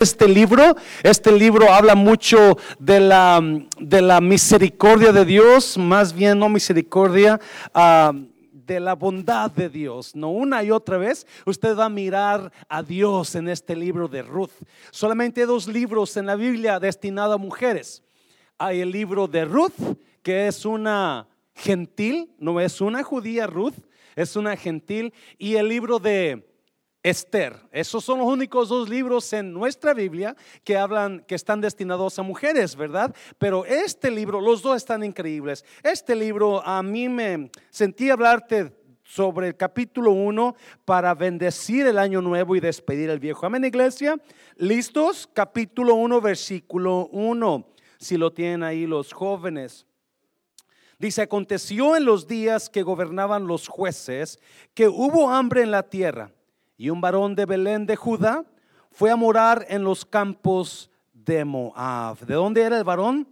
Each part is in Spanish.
este libro. Este libro habla mucho de la, de la misericordia de Dios, más bien no misericordia, ah, de la bondad de Dios. No una y otra vez usted va a mirar a Dios en este libro de Ruth. Solamente dos libros en la Biblia destinados a mujeres. Hay el libro de Ruth, que es una gentil, no es una judía Ruth, es una gentil, y el libro de Esther. Esos son los únicos dos libros en nuestra Biblia que hablan, que están destinados a mujeres, ¿verdad? Pero este libro, los dos están increíbles. Este libro a mí me sentí hablarte sobre el capítulo 1 para bendecir el año nuevo y despedir el viejo. Amén, iglesia. ¿Listos? Capítulo 1, versículo 1. Si lo tienen ahí los jóvenes. Dice, aconteció en los días que gobernaban los jueces que hubo hambre en la tierra y un varón de Belén de Judá fue a morar en los campos de Moab. ¿De dónde era el varón?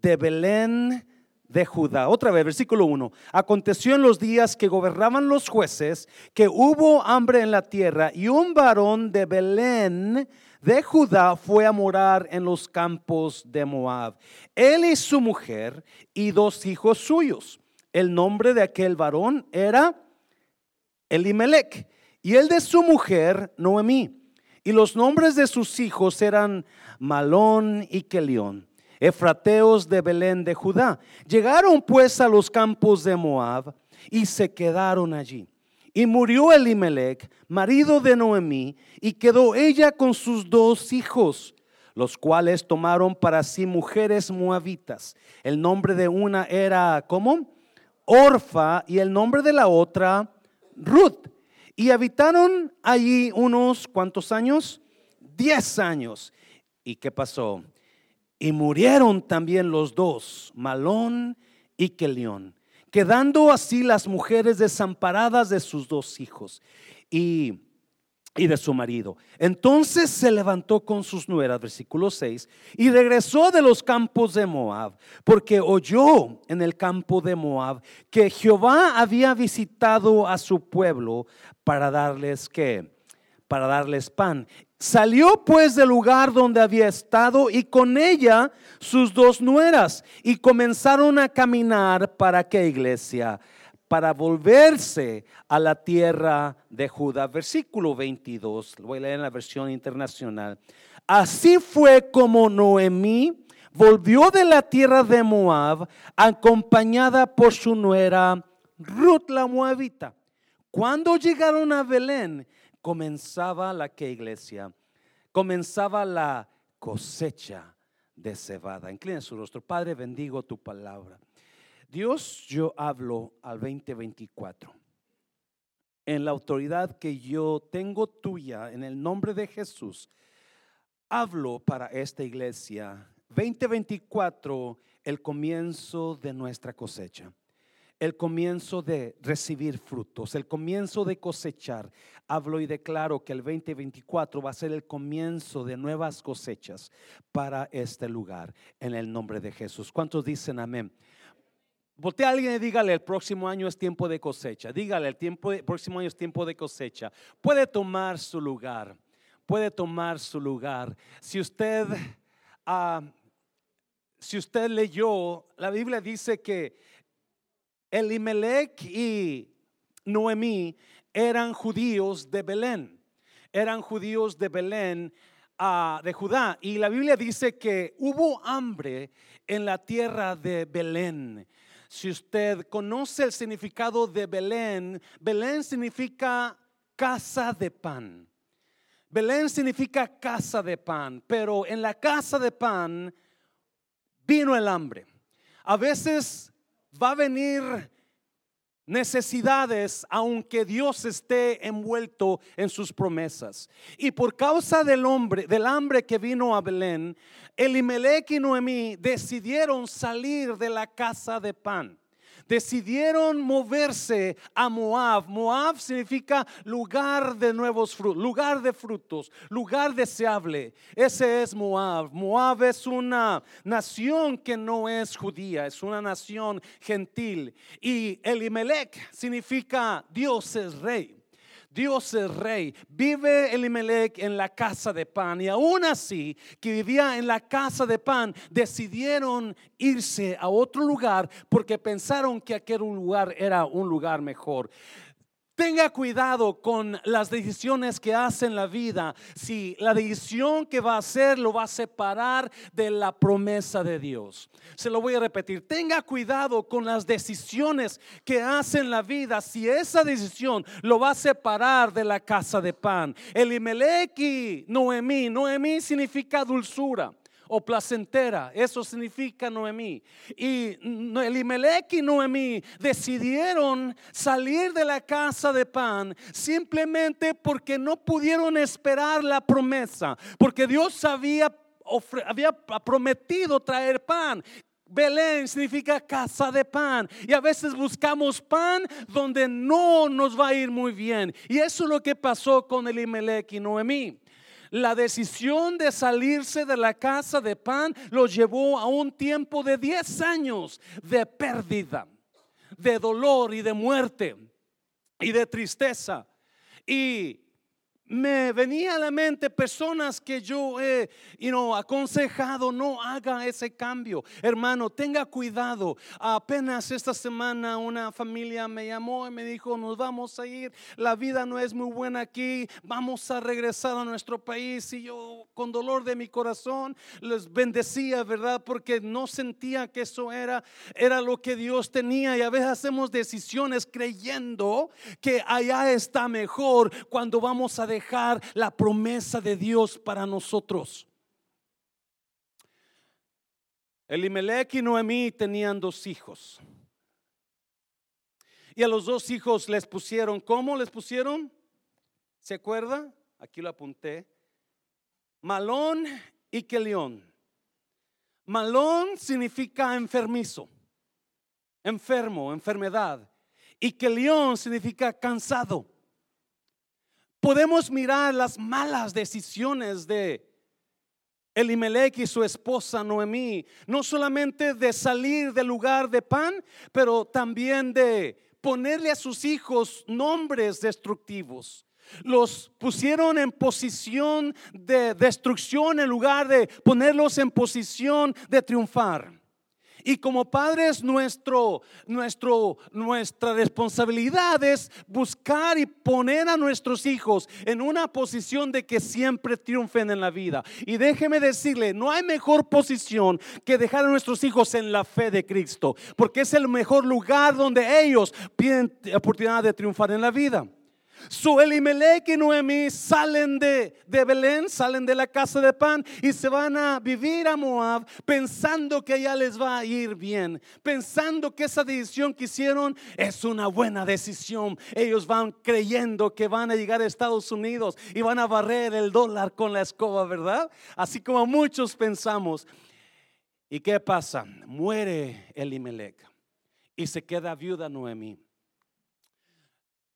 De Belén de Judá. Otra vez, versículo 1. Aconteció en los días que gobernaban los jueces que hubo hambre en la tierra y un varón de Belén de Judá fue a morar en los campos de Moab. Él y su mujer y dos hijos suyos. El nombre de aquel varón era Elimelech y el de su mujer, Noemí. Y los nombres de sus hijos eran Malón y Kelión, efrateos de Belén de Judá. Llegaron pues a los campos de Moab y se quedaron allí. Y murió Elimelech, marido de Noemí, y quedó ella con sus dos hijos, los cuales tomaron para sí mujeres moabitas. El nombre de una era, ¿cómo? Orfa, y el nombre de la otra, Ruth. Y habitaron allí unos cuantos años, diez años. ¿Y qué pasó? Y murieron también los dos, Malón y Kelión, quedando así las mujeres desamparadas de sus dos hijos. Y y de su marido. Entonces se levantó con sus nueras, versículo 6, y regresó de los campos de Moab, porque oyó en el campo de Moab que Jehová había visitado a su pueblo para darles qué? Para darles pan. Salió pues del lugar donde había estado y con ella sus dos nueras y comenzaron a caminar para qué iglesia? para volverse a la tierra de Judá. Versículo 22, lo voy a leer en la versión internacional. Así fue como Noemí volvió de la tierra de Moab acompañada por su nuera Ruth la Moabita. Cuando llegaron a Belén, comenzaba la que iglesia, comenzaba la cosecha de cebada. Inclina su rostro. Padre, bendigo tu palabra. Dios, yo hablo al 2024 en la autoridad que yo tengo tuya, en el nombre de Jesús, hablo para esta iglesia. 2024, el comienzo de nuestra cosecha, el comienzo de recibir frutos, el comienzo de cosechar. Hablo y declaro que el 2024 va a ser el comienzo de nuevas cosechas para este lugar, en el nombre de Jesús. ¿Cuántos dicen amén? Voltea a alguien y dígale, el próximo año es tiempo de cosecha. Dígale, el, tiempo, próximo año es tiempo de cosecha. Puede tomar su lugar. Puede tomar su lugar. Si usted, ah, si usted leyó, la Biblia dice que Elimelech y Noemí eran judíos de Belén. Eran judíos de Belén, ah, de Judá. Y la Biblia dice que hubo hambre en la tierra de Belén. Si usted conoce el significado de Belén, Belén significa casa de pan. Belén significa casa de pan, pero en la casa de pan vino el hambre. A veces va a venir necesidades aunque Dios esté envuelto en sus promesas. Y por causa del hombre, del hambre que vino a Belén, Elimelech y Noemí decidieron salir de la casa de pan decidieron moverse a Moab. Moab significa lugar de nuevos frutos, lugar de frutos, lugar deseable. Ese es Moab. Moab es una nación que no es judía, es una nación gentil. Y Elimelech significa Dios es rey. Dios es rey. Vive Elimelech en la casa de pan. Y aún así, que vivía en la casa de pan, decidieron irse a otro lugar porque pensaron que aquel lugar era un lugar mejor. Tenga cuidado con las decisiones que hace en la vida. Si la decisión que va a hacer lo va a separar de la promesa de Dios. Se lo voy a repetir. Tenga cuidado con las decisiones que hace en la vida. Si esa decisión lo va a separar de la casa de pan. Elimelech y Noemí. Noemí significa dulzura o placentera. Eso significa Noemí. Y Elimelech y Noemí decidieron salir de la casa de pan simplemente porque no pudieron esperar la promesa, porque Dios había, prometido traer pan. Belén significa casa de pan. Y a veces buscamos pan donde no nos va a ir muy bien. Y eso es lo que pasó con Elimelech y Noemí. La decisión de salirse de la casa de pan los llevó a un tiempo de 10 años de pérdida, de dolor y de muerte y de tristeza. Y me venía a la mente personas que yo he aconsejado, no haga ese cambio. Hermano, tenga cuidado. Apenas esta semana una familia me llamó y me dijo, nos vamos a ir, la vida no es muy buena aquí, vamos a regresar a nuestro país. Y yo con dolor de mi corazón les bendecía, ¿verdad? Porque no sentía que eso era, era lo que Dios tenía. Y a veces hacemos decisiones creyendo que allá está mejor cuando vamos a dejar la promesa de Dios para nosotros. Elimelech y Noemí tenían dos hijos. Y a los dos hijos les pusieron, ¿cómo les pusieron? ¿Se acuerda? Aquí lo apunté. Malón y Kelión. Malón significa enfermizo, enfermo, enfermedad. Y Kelión significa cansado podemos mirar las malas decisiones de Elimelech y su esposa Noemí, no solamente de salir del lugar de pan, pero también de ponerle a sus hijos nombres destructivos. Los pusieron en posición de destrucción en lugar de ponerlos en posición de triunfar. Y como padres, nuestro, nuestro, nuestra responsabilidad es buscar y poner a nuestros hijos en una posición de que siempre triunfen en la vida. Y déjeme decirle, no hay mejor posición que dejar a nuestros hijos en la fe de Cristo, porque es el mejor lugar donde ellos tienen oportunidad de triunfar en la vida. Su Elimelech y Noemí salen de, de, Belén, salen de la casa de pan y se van a vivir a Moab pensando que allá les va a ir bien, pensando que esa decisión que hicieron es una buena decisión. Ellos van creyendo que van a llegar a Estados Unidos y van a barrer el dólar con la escoba, ¿verdad? Así como muchos pensamos. ¿Y qué pasa? Muere Elimelech y se queda viuda Noemí.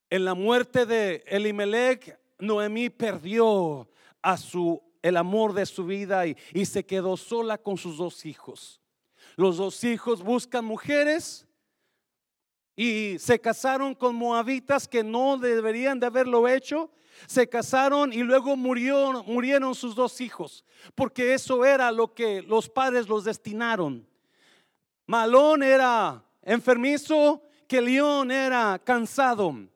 En la muerte de Elimelech, Noemí perdió a su el amor de su vida y, se quedó sola con sus dos hijos. Los dos hijos buscan mujeres y se casaron con moabitas que no deberían de haberlo hecho. Se casaron y luego murió, murieron sus dos hijos, porque eso era lo que los padres los destinaron. Malón era enfermizo, que León era cansado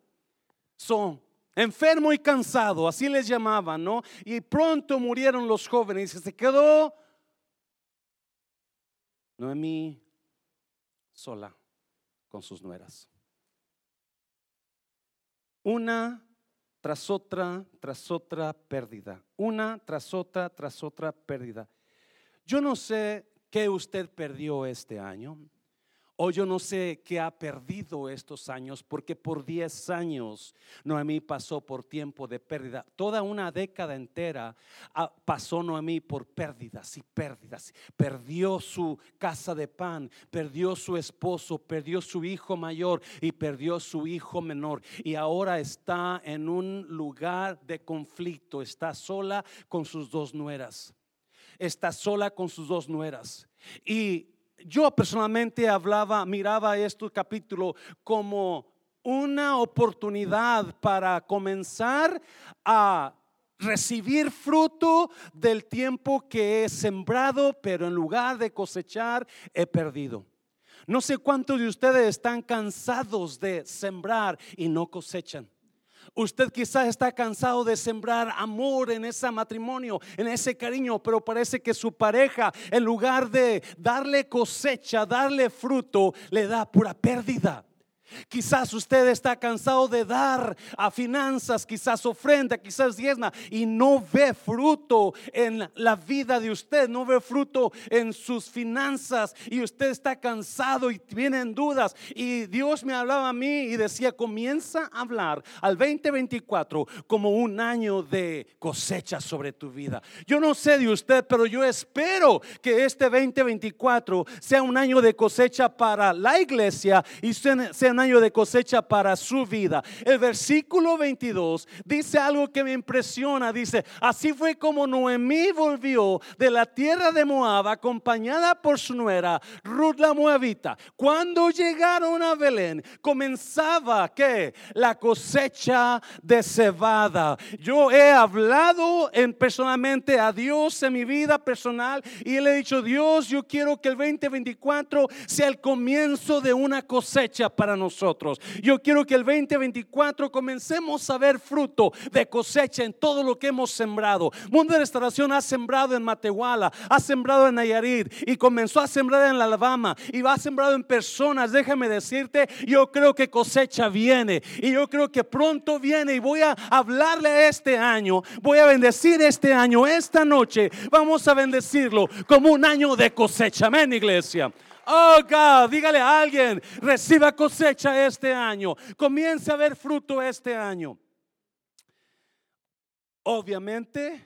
son enfermo y cansado, así les llamaban, ¿no? Y pronto murieron los jóvenes y se quedó Noemí sola con sus nueras. Una tras otra, tras otra pérdida. Una tras otra, tras otra pérdida. Yo no sé qué usted perdió este año. O yo no sé qué ha perdido estos años, porque por 10 años Noemí pasó por tiempo de pérdida. Toda una década entera ah, pasó Noemí por pérdidas y pérdidas. Perdió su casa de pan, perdió su esposo, perdió su hijo mayor y perdió su hijo menor. Y ahora está en un lugar de conflicto. Está sola con sus dos nueras. Está sola con sus dos nueras. Y yo personalmente hablaba, miraba este capítulo como una oportunidad para comenzar a recibir fruto del tiempo que he sembrado, pero en lugar de cosechar, he perdido. No sé cuántos de ustedes están cansados de sembrar y no cosechan. Usted quizás está cansado de sembrar amor en ese matrimonio, en ese cariño, pero parece que su pareja, en lugar de darle cosecha, darle fruto, le da pura pérdida. Quizás usted está cansado de dar a finanzas, quizás ofrenda, quizás diezma y no ve fruto en la vida de usted, no ve fruto en sus finanzas y usted está cansado y en dudas. Y Dios me hablaba a mí y decía, comienza a hablar al 2024 como un año de cosecha sobre tu vida. Yo no sé de usted, pero yo espero que este 2024 sea un año de cosecha para la iglesia y sea un año de cosecha para su vida. El versículo 22 dice algo que me impresiona. Dice, así fue como Noemí volvió de la tierra de Moab acompañada por su nuera, Ruth la Moabita. Cuando llegaron a Belén, comenzaba que la cosecha de cebada. Yo he hablado en personalmente a Dios en mi vida personal y le he dicho, Dios, yo quiero que el 2024 sea el comienzo de una cosecha para nosotros. Yo quiero que el 2024 comencemos a ver fruto de cosecha en todo lo que hemos sembrado. Mundo de Restauración ha sembrado en Matehuala, ha sembrado en Nayarit y comenzó a sembrar en Alabama y va sembrado en personas. Déjame decirte, yo creo que cosecha viene y yo creo que pronto viene y voy a hablarle este año, voy a bendecir este año, esta noche, vamos a bendecirlo como un año de cosecha. Amén, iglesia. Oh God, dígale a alguien, reciba cosecha este año. Comience a ver fruto este año. Obviamente,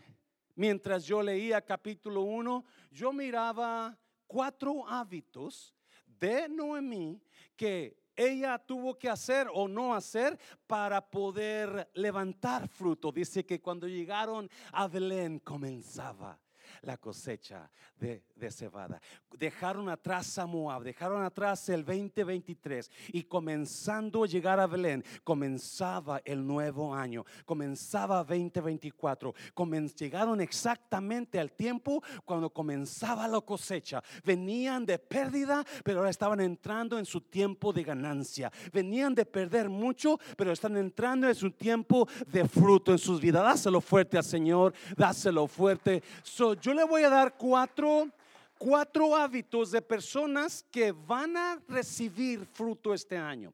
mientras yo leía capítulo 1, yo miraba cuatro hábitos de Noemí que ella tuvo que hacer o no hacer para poder levantar fruto. Dice que cuando llegaron a Belén comenzaba la cosecha de, cebada. Dejaron atrás a Moab, dejaron atrás el 2023 y comenzando a llegar a Belén, comenzaba el nuevo año, comenzaba 2024. llegaron exactamente al tiempo cuando comenzaba la cosecha. Venían de pérdida, pero ahora estaban entrando en su tiempo de ganancia. Venían de perder mucho, pero están entrando en su tiempo de fruto en sus vidas. Dáselo fuerte al Señor, dáselo fuerte. yo le voy a dar cuatro, cuatro hábitos de personas que van a recibir fruto este año.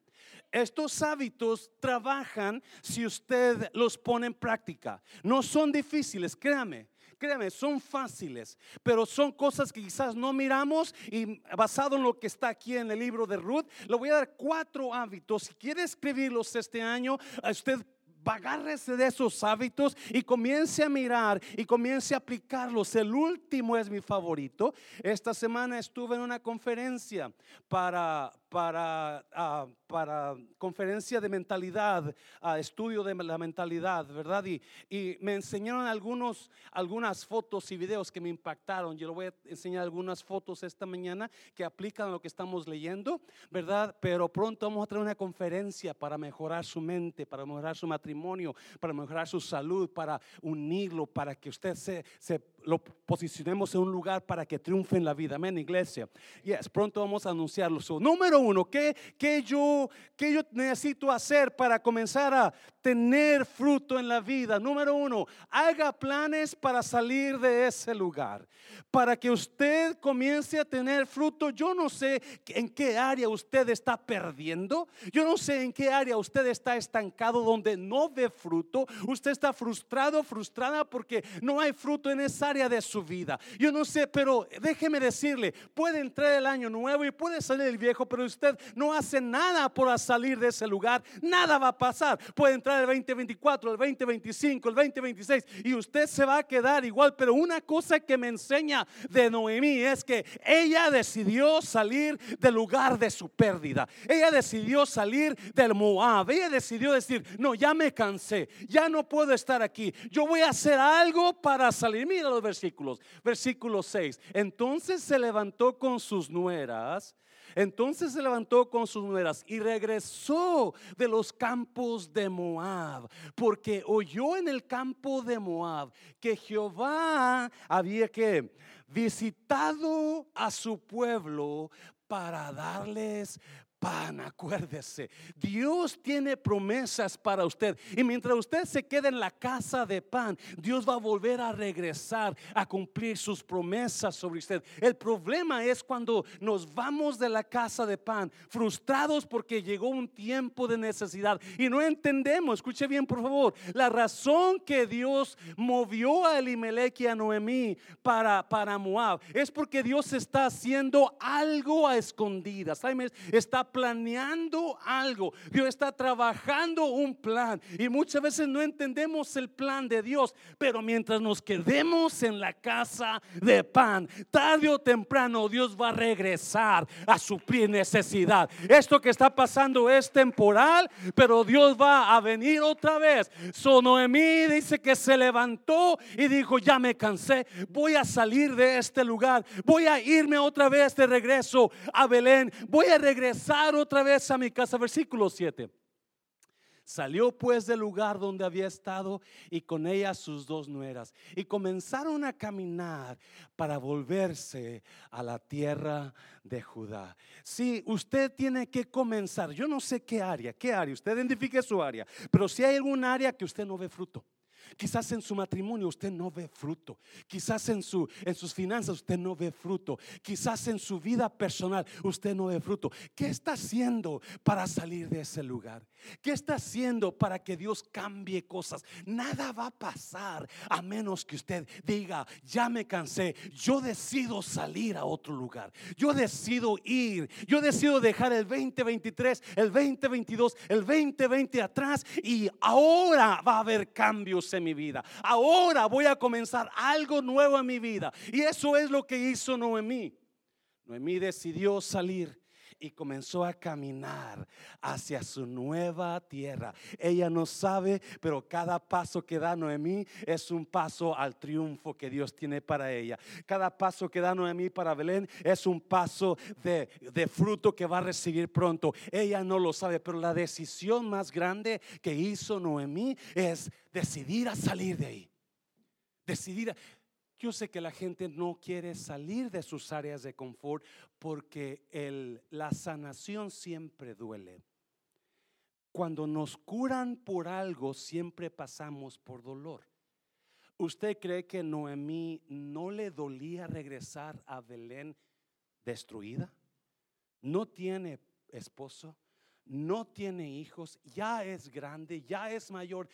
Estos hábitos trabajan si usted los pone en práctica. No son difíciles, créame. Créame, son fáciles, pero son cosas que quizás no miramos y basado en lo que está aquí en el libro de Ruth, le voy a dar cuatro hábitos. Si quiere escribirlos este año, usted agárrese de esos hábitos y comience a mirar y comience a aplicarlos. El último es mi favorito. Esta semana estuve en una conferencia para, para, ah, para conferencia de mentalidad, uh, estudio de la mentalidad, ¿verdad? Y, y, me enseñaron algunos, algunas fotos y videos que me impactaron. Yo le voy a enseñar algunas fotos esta mañana que aplican a lo que estamos leyendo, ¿verdad? Pero pronto vamos a tener una conferencia para mejorar su mente, para mejorar su matrimonio, para mejorar su salud, para unirlo, para que usted se, se lo posicionemos en un lugar para que triunfe en la vida. Amén, iglesia. Yes, pronto vamos a anunciarlo. número uno, ¿qué, qué, yo, ¿qué yo necesito hacer para comenzar a tener fruto en la vida? Número uno, haga planes para salir de ese lugar. Para que usted comience a tener fruto, yo no sé en qué área usted está perdiendo. Yo no sé en qué área usted está estancado donde no ve fruto. Usted está frustrado, frustrada porque no hay fruto en esa área de su vida. Yo no sé, pero déjeme decirle, puede entrar el año nuevo y puede salir el viejo, pero usted no hace nada por salir de ese lugar. Nada va a pasar. Puede entrar el 2024, el 2025, el 2026 y usted se va a quedar igual. Pero una cosa que me enseña de Noemí es que ella decidió salir del lugar de su pérdida. Ella decidió salir del Moab. Ella decidió decir, no, ya me cansé, ya no puedo estar aquí. Yo voy a hacer algo para salir. Mira los versículos. Versículo 6. Entonces se levantó con sus nueras Entonces se levantó con sus nueras y regresó de los campos de Moab, porque oyó en el campo de Moab que Jehová había que visitado a su pueblo para darles pan, acuérdese. Dios tiene promesas para usted. Y mientras usted se quede en la casa de pan, Dios va a volver a regresar a cumplir sus promesas sobre usted. El problema es cuando nos vamos de la casa de pan, frustrados porque llegó un tiempo de necesidad y no entendemos, escuche bien por favor, la razón que Dios movió a Elimelech y a Noemí para, para Moab es porque Dios está haciendo algo a escondidas. Está planeando algo, Dios está trabajando un plan y muchas veces no entendemos el plan de Dios, pero mientras nos quedemos en la casa de pan, tarde o temprano Dios va a regresar a suplir necesidad. Esto que está pasando es temporal, pero Dios va a venir otra vez. So Noemí dice que se levantó y dijo, ya me cansé, voy a salir de este lugar, voy a irme otra vez de regreso a Belén, voy a regresar otra vez a mi casa. Versículo 7. Salió pues del lugar donde había estado y con ella sus dos nueras y comenzaron a caminar para volverse a la tierra de Judá. Si usted tiene que comenzar, yo no sé qué área, qué área, usted identifique su área, pero si hay algún área que usted no ve fruto. Quizás en su matrimonio usted no ve fruto. Quizás en, su, en sus finanzas usted no ve fruto. Quizás en su vida personal usted no ve fruto. ¿Qué está haciendo para salir de ese lugar? ¿Qué está haciendo para que Dios cambie cosas? Nada va a pasar a menos que usted diga, ya me cansé, yo decido salir a otro lugar. Yo decido ir. Yo decido dejar el 2023, el 2022, el 2020 atrás y ahora va a haber cambios en mi vida. Ahora voy a comenzar algo nuevo en mi vida. Y eso es lo que hizo Noemí. Noemí decidió salir y comenzó a caminar hacia su nueva tierra. Ella no sabe, pero cada paso que da Noemí es un paso al triunfo que Dios tiene para ella. Cada paso que da Noemí para Belén es un paso de, fruto que va a recibir pronto. Ella no lo sabe, pero la decisión más grande que hizo Noemí es decidir a salir de ahí. Decidir. A, yo sé que la gente no quiere salir de sus áreas de confort porque la sanación siempre duele. Cuando nos curan por algo, siempre pasamos por dolor. ¿Usted cree que Noemí no le dolía regresar a Belén destruida? No tiene esposo, no tiene hijos, ya es grande, ya es mayor.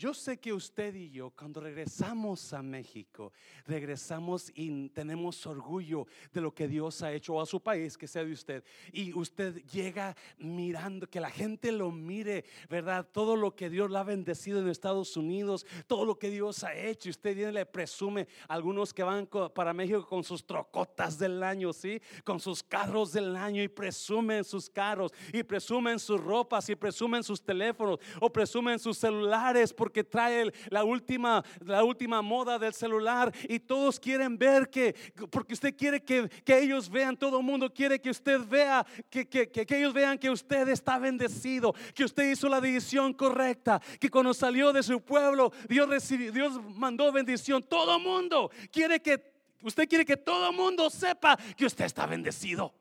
Yo sé que usted y yo, cuando regresamos a México, regresamos y tenemos orgullo de lo que Dios ha hecho a su país, que sea de usted. Y usted llega mirando, que la gente lo mire, ¿verdad? Todo lo que Dios le ha bendecido en Estados Unidos, todo lo que Dios ha hecho. Y usted viene le presume a algunos que van para México con sus trocotas del año, ¿sí? Con sus carros del año y presumen sus carros, y presumen sus ropas, y presumen sus teléfonos, o presumen sus celulares que trae la última, la última moda del celular y todos quieren ver que, porque usted quiere que, que ellos vean, todo el mundo quiere que usted vea, que, que, que, ellos vean que usted está bendecido, que usted hizo la decisión correcta, que cuando salió de su pueblo, Dios, recibió, Dios mandó bendición. Todo el mundo quiere que, usted quiere que todo el mundo sepa que usted está bendecido.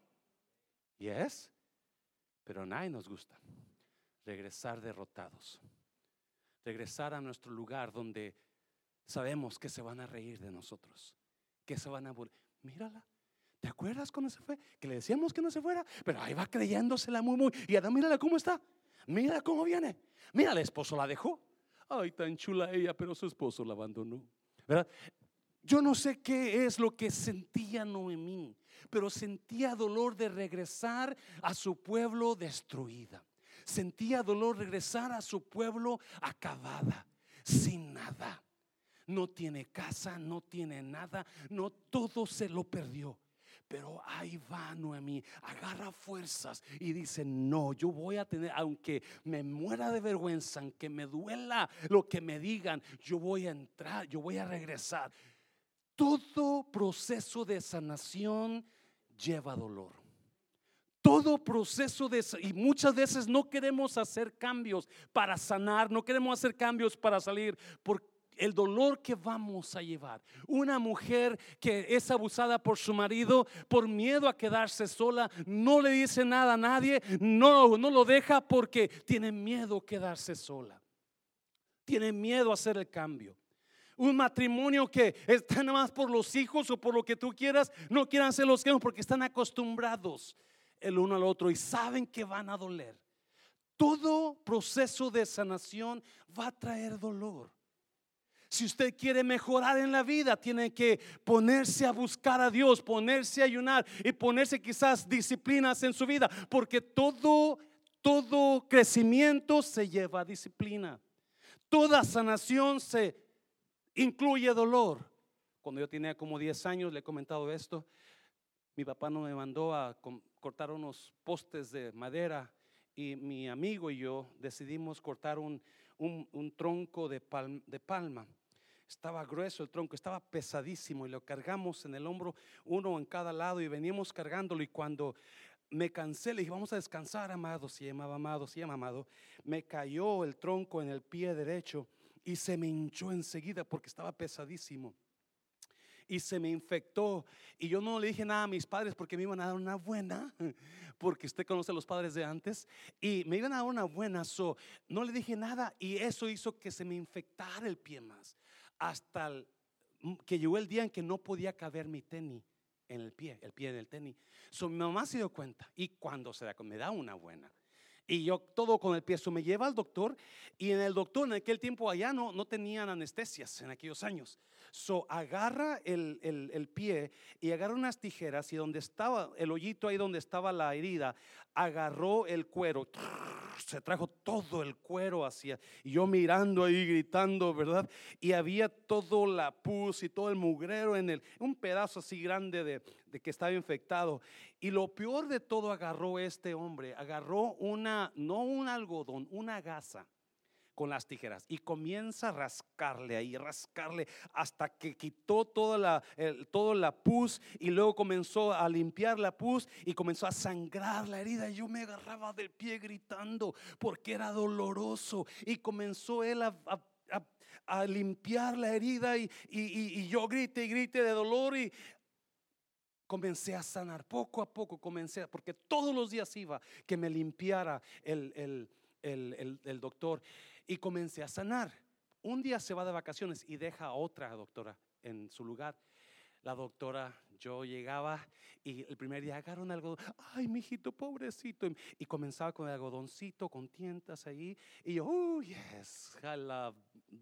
¿Y es? Pero nadie nos gusta regresar derrotados regresar a nuestro lugar donde sabemos que se van a reír de nosotros, que se van a burlar. Mírala. ¿Te acuerdas cuando se fue? Que le decíamos que no se fuera, pero ahí va creyéndosela muy, muy. Y Adán, mírala cómo está. Mira cómo viene. Mira, el esposo la dejó. Ay, tan chula ella, pero su esposo la abandonó. ¿Verdad? Yo no sé qué es lo que sentía Noemí, pero sentía dolor de regresar a su pueblo destruida sentía dolor regresar a su pueblo acabada, sin nada. No tiene casa, no tiene nada, no todo se lo perdió. Pero ahí va Noemí, agarra fuerzas y dice, no, yo voy a tener, aunque me muera de vergüenza, aunque me duela lo que me digan, yo voy a entrar, yo voy a regresar. Todo proceso de sanación lleva dolor. Todo proceso de y muchas veces no queremos hacer cambios para sanar, no queremos hacer cambios para salir por el dolor que vamos a llevar. Una mujer que es abusada por su marido por miedo a quedarse sola, no le dice nada a nadie, no, no lo deja porque tiene miedo a quedarse sola. Tiene miedo a hacer el cambio un matrimonio que está nada más por los hijos o por lo que tú quieras, no quieran ser los hijos porque están acostumbrados el uno al otro y saben que van a doler. Todo proceso de sanación va a traer dolor. Si usted quiere mejorar en la vida, tiene que ponerse a buscar a Dios, ponerse a ayunar y ponerse quizás disciplinas en su vida, porque todo todo crecimiento se lleva a disciplina. Toda sanación se incluye dolor. Cuando yo tenía como 10 años, le he comentado esto, mi papá no me mandó a cortar unos postes de madera y mi amigo y yo decidimos cortar un, tronco de, palma. Estaba grueso el tronco, estaba pesadísimo y lo cargamos en el hombro, uno en cada lado y veníamos cargándolo y cuando me cansé, le dije, vamos a descansar, amado, se llamaba amado, llama amado, me cayó el tronco en el pie derecho y se me hinchó enseguida porque estaba pesadísimo. Y se me infectó. Y yo no le dije nada a mis padres porque me iban a dar una buena, porque usted conoce a los padres de antes. Y me iban a dar una buena. So, no le dije nada y eso hizo que se me infectara el pie más. Hasta que llegó el día en que no podía caber mi tenis en el pie, el pie del tenis. So, mi mamá se dio cuenta y cuando se da, me da una buena. Y yo todo con el pie, me lleva al doctor y en el doctor en aquel tiempo allá no, no tenían anestesias en aquellos años. So agarra el, el, el, pie y agarra unas tijeras y donde estaba el hoyito ahí donde estaba la herida, agarró el cuero, se trajo todo el cuero hacia, y yo mirando ahí gritando, ¿verdad? Y había todo la pus y todo el mugrero en el, un pedazo así grande de, de que estaba infectado. Y lo peor de todo agarró este hombre, agarró una, no un algodón, una gasa con las tijeras y comienza a rascarle ahí, rascarle hasta que quitó toda la, toda la pus y luego comenzó a limpiar la pus y comenzó a sangrar la herida. Y yo me agarraba del pie gritando porque era doloroso y comenzó él a, a, limpiar la herida y, y, y, yo grité y grité de dolor y comencé a sanar poco a poco, comencé, porque todos los días iba que me limpiara el, el, el, el doctor y comencé a sanar. Un día se va de vacaciones y deja a otra doctora en su lugar. La doctora, yo llegaba y el primer día agarraron algodón. Ay, mijito, pobrecito. Y comenzaba con el algodoncito, con tientas ahí. Y yo, oh, yes, I love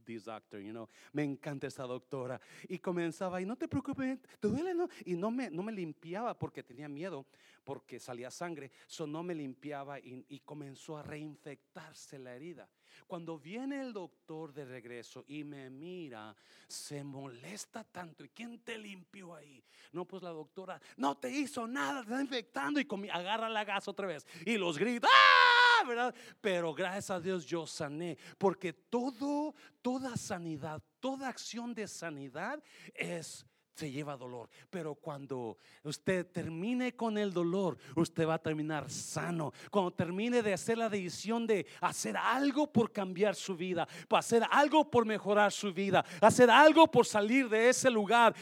this doctor, you know. Me encanta esta doctora. Y comenzaba, y no te preocupes, ¿te duele, no? Y no me, no me limpiaba porque tenía miedo, porque salía sangre. So no me limpiaba y, comenzó a reinfectarse la herida. Cuando viene el doctor de regreso y me mira, se molesta tanto. ¿Y quién te limpió ahí? No, pues la doctora no te hizo nada, te está infectando y agarra la gas otra vez y los grita. ¡Ah! ¿Verdad? Pero gracias a Dios yo sané, porque todo, toda sanidad, toda acción de sanidad es se lleva dolor. Pero cuando usted termine con el dolor, usted va a terminar sano. Cuando termine de hacer la decisión de hacer algo por cambiar su vida, hacer algo por mejorar su vida, hacer algo por salir de ese lugar.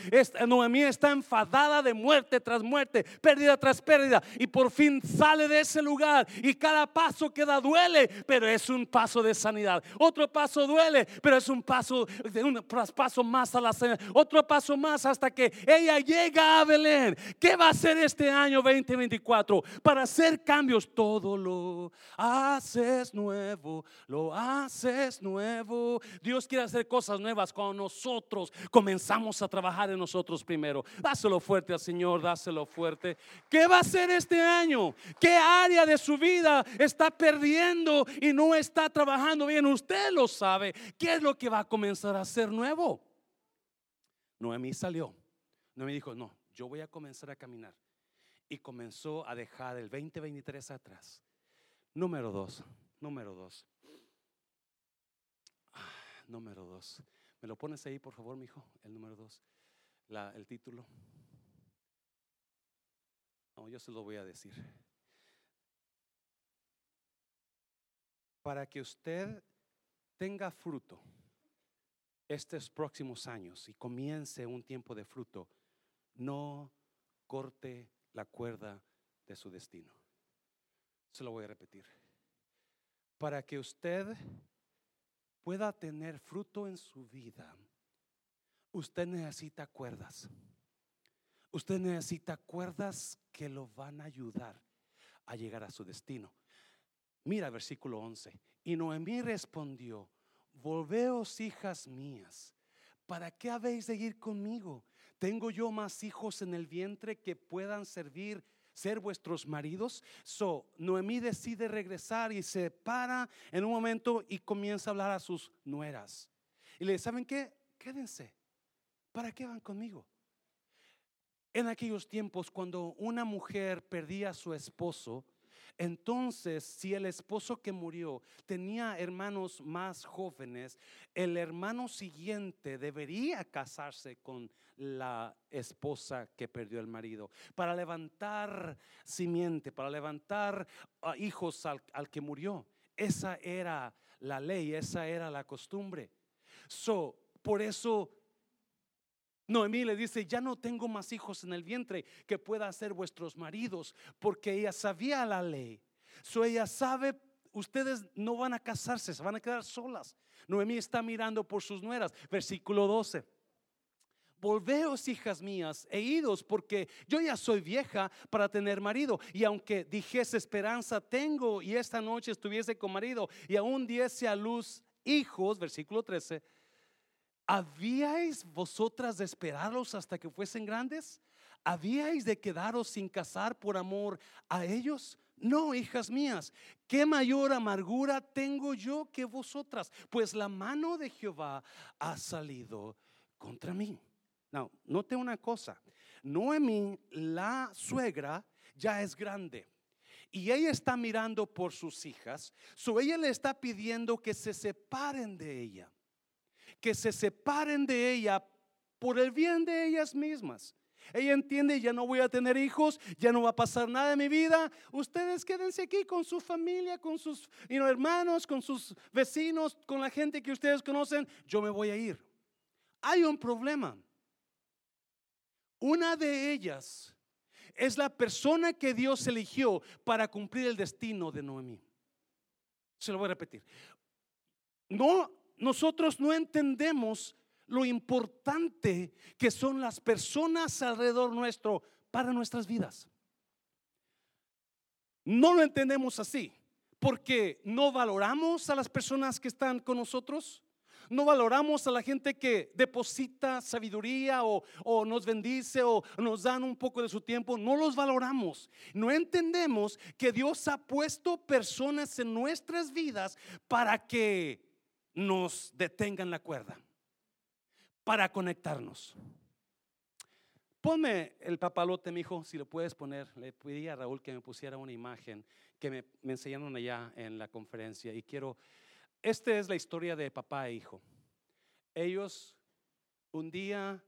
Noemí está enfadada de muerte tras muerte, pérdida tras pérdida, y por fin sale de ese lugar. Y cada paso que da duele, pero es un paso de sanidad. Otro paso duele, pero es un paso, de un paso más a la sanidad. Otro paso más hasta que ella llega a Belén. ¿Qué va a hacer este año 2024? Para hacer cambios, todo lo haces nuevo, lo haces nuevo. Dios quiere hacer cosas nuevas cuando nosotros comenzamos a trabajar en nosotros primero. Dáselo fuerte al Señor, dáselo fuerte. ¿Qué va a hacer este año? ¿Qué área de su vida está perdiendo y no está trabajando bien? Usted lo sabe. ¿Qué es lo que va a comenzar a hacer nuevo? Noemí salió. Noemí dijo, no, yo voy a comenzar a caminar. Y comenzó a dejar el 2023 atrás. Número dos, número dos. Ah, número dos. ¿Me lo pones ahí, por favor, mi hijo? El número dos. La, el título. No, yo se lo voy a decir. Para que usted tenga fruto estos próximos años y comience un tiempo de fruto, no corte la cuerda de su destino. Se lo voy a repetir. Para que usted pueda tener fruto en su vida, usted necesita cuerdas. Usted necesita cuerdas que lo van a ayudar a llegar a su destino. Mira versículo 11. Y Noemí respondió, volveos hijas mías, ¿para qué habéis de ir conmigo? ¿Tengo yo más hijos en el vientre que puedan servir, ser vuestros maridos? So, Noemí decide regresar y se para en un momento y comienza a hablar a sus nueras. Y le dice, ¿saben qué? Quédense. ¿Para qué van conmigo? En aquellos tiempos, cuando una mujer perdía a su esposo, entonces, si el esposo que murió tenía hermanos más jóvenes, el hermano siguiente debería casarse con la esposa que perdió el marido para levantar simiente, para levantar ah, hijos al, al que murió. Esa era la ley, esa era la costumbre. So, por eso Noemí le dice, ya no tengo más hijos en el vientre que pueda ser vuestros maridos, porque ella sabía la ley. So ella sabe, ustedes no van a casarse, se van a quedar solas. Noemí está mirando por sus nueras. Versículo 12. Volveos, hijas mías, e idos, porque yo ya soy vieja para tener marido. Y aunque dijese esperanza tengo y esta noche estuviese con marido y aún diese a luz hijos, versículo 13 ¿Habíais vosotras de esperarlos hasta que fuesen grandes? ¿Habíais de quedaros sin casar por amor a ellos? No, hijas mías, qué mayor amargura tengo yo que vosotras, pues la mano de Jehová ha salido contra mí. No, note una cosa, Noemí, la suegra, ya es grande. Y ella está mirando por sus hijas, so ella le está pidiendo que se separen de ella que se separen de ella por el bien de ellas mismas. Ella entiende, ya no voy a tener hijos, ya no va a pasar nada en mi vida. Ustedes quédense aquí con su familia, con sus hermanos, con sus vecinos, con la gente que ustedes conocen. Yo me voy a ir. Hay un problema. Una de ellas es la persona que Dios eligió para cumplir el destino de Noemí. Se lo voy a repetir. No nosotros no entendemos lo importante que son las personas alrededor nuestro para nuestras vidas. No lo entendemos así, porque no valoramos a las personas que están con nosotros, no valoramos a la gente que deposita sabiduría o, nos bendice o nos dan un poco de su tiempo, no los valoramos. No entendemos que Dios ha puesto personas en nuestras vidas para que nos detengan la cuerda para conectarnos. Ponme el papalote, mi hijo, si lo puedes poner. Le pedí a Raúl que me pusiera una imagen que me, me enseñaron allá en la conferencia. Y quiero, esta es la historia de papá e hijo. Ellos un día